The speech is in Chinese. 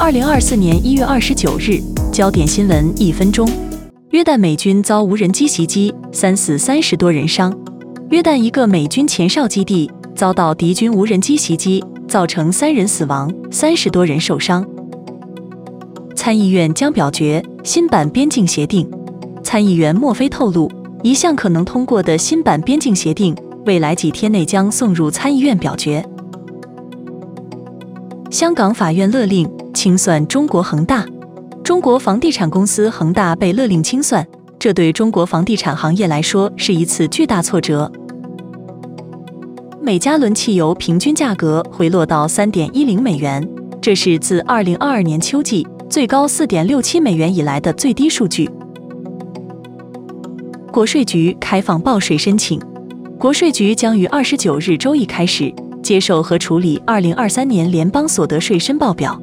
二零二四年一月二十九日，焦点新闻一分钟：约旦美军遭无人机袭击，三死三十多人伤。约旦一个美军前哨基地遭到敌军无人机袭击，造成三人死亡，三十多人受伤。参议院将表决新版边境协定。参议员莫菲透露，一项可能通过的新版边境协定，未来几天内将送入参议院表决。香港法院勒令清算中国恒大，中国房地产公司恒大被勒令清算，这对中国房地产行业来说是一次巨大挫折。每加仑汽油平均价格回落到三点一零美元，这是自二零二二年秋季最高四点六七美元以来的最低数据。国税局开放报税申请，国税局将于二十九日周一开始。接受和处理2023年联邦所得税申报表。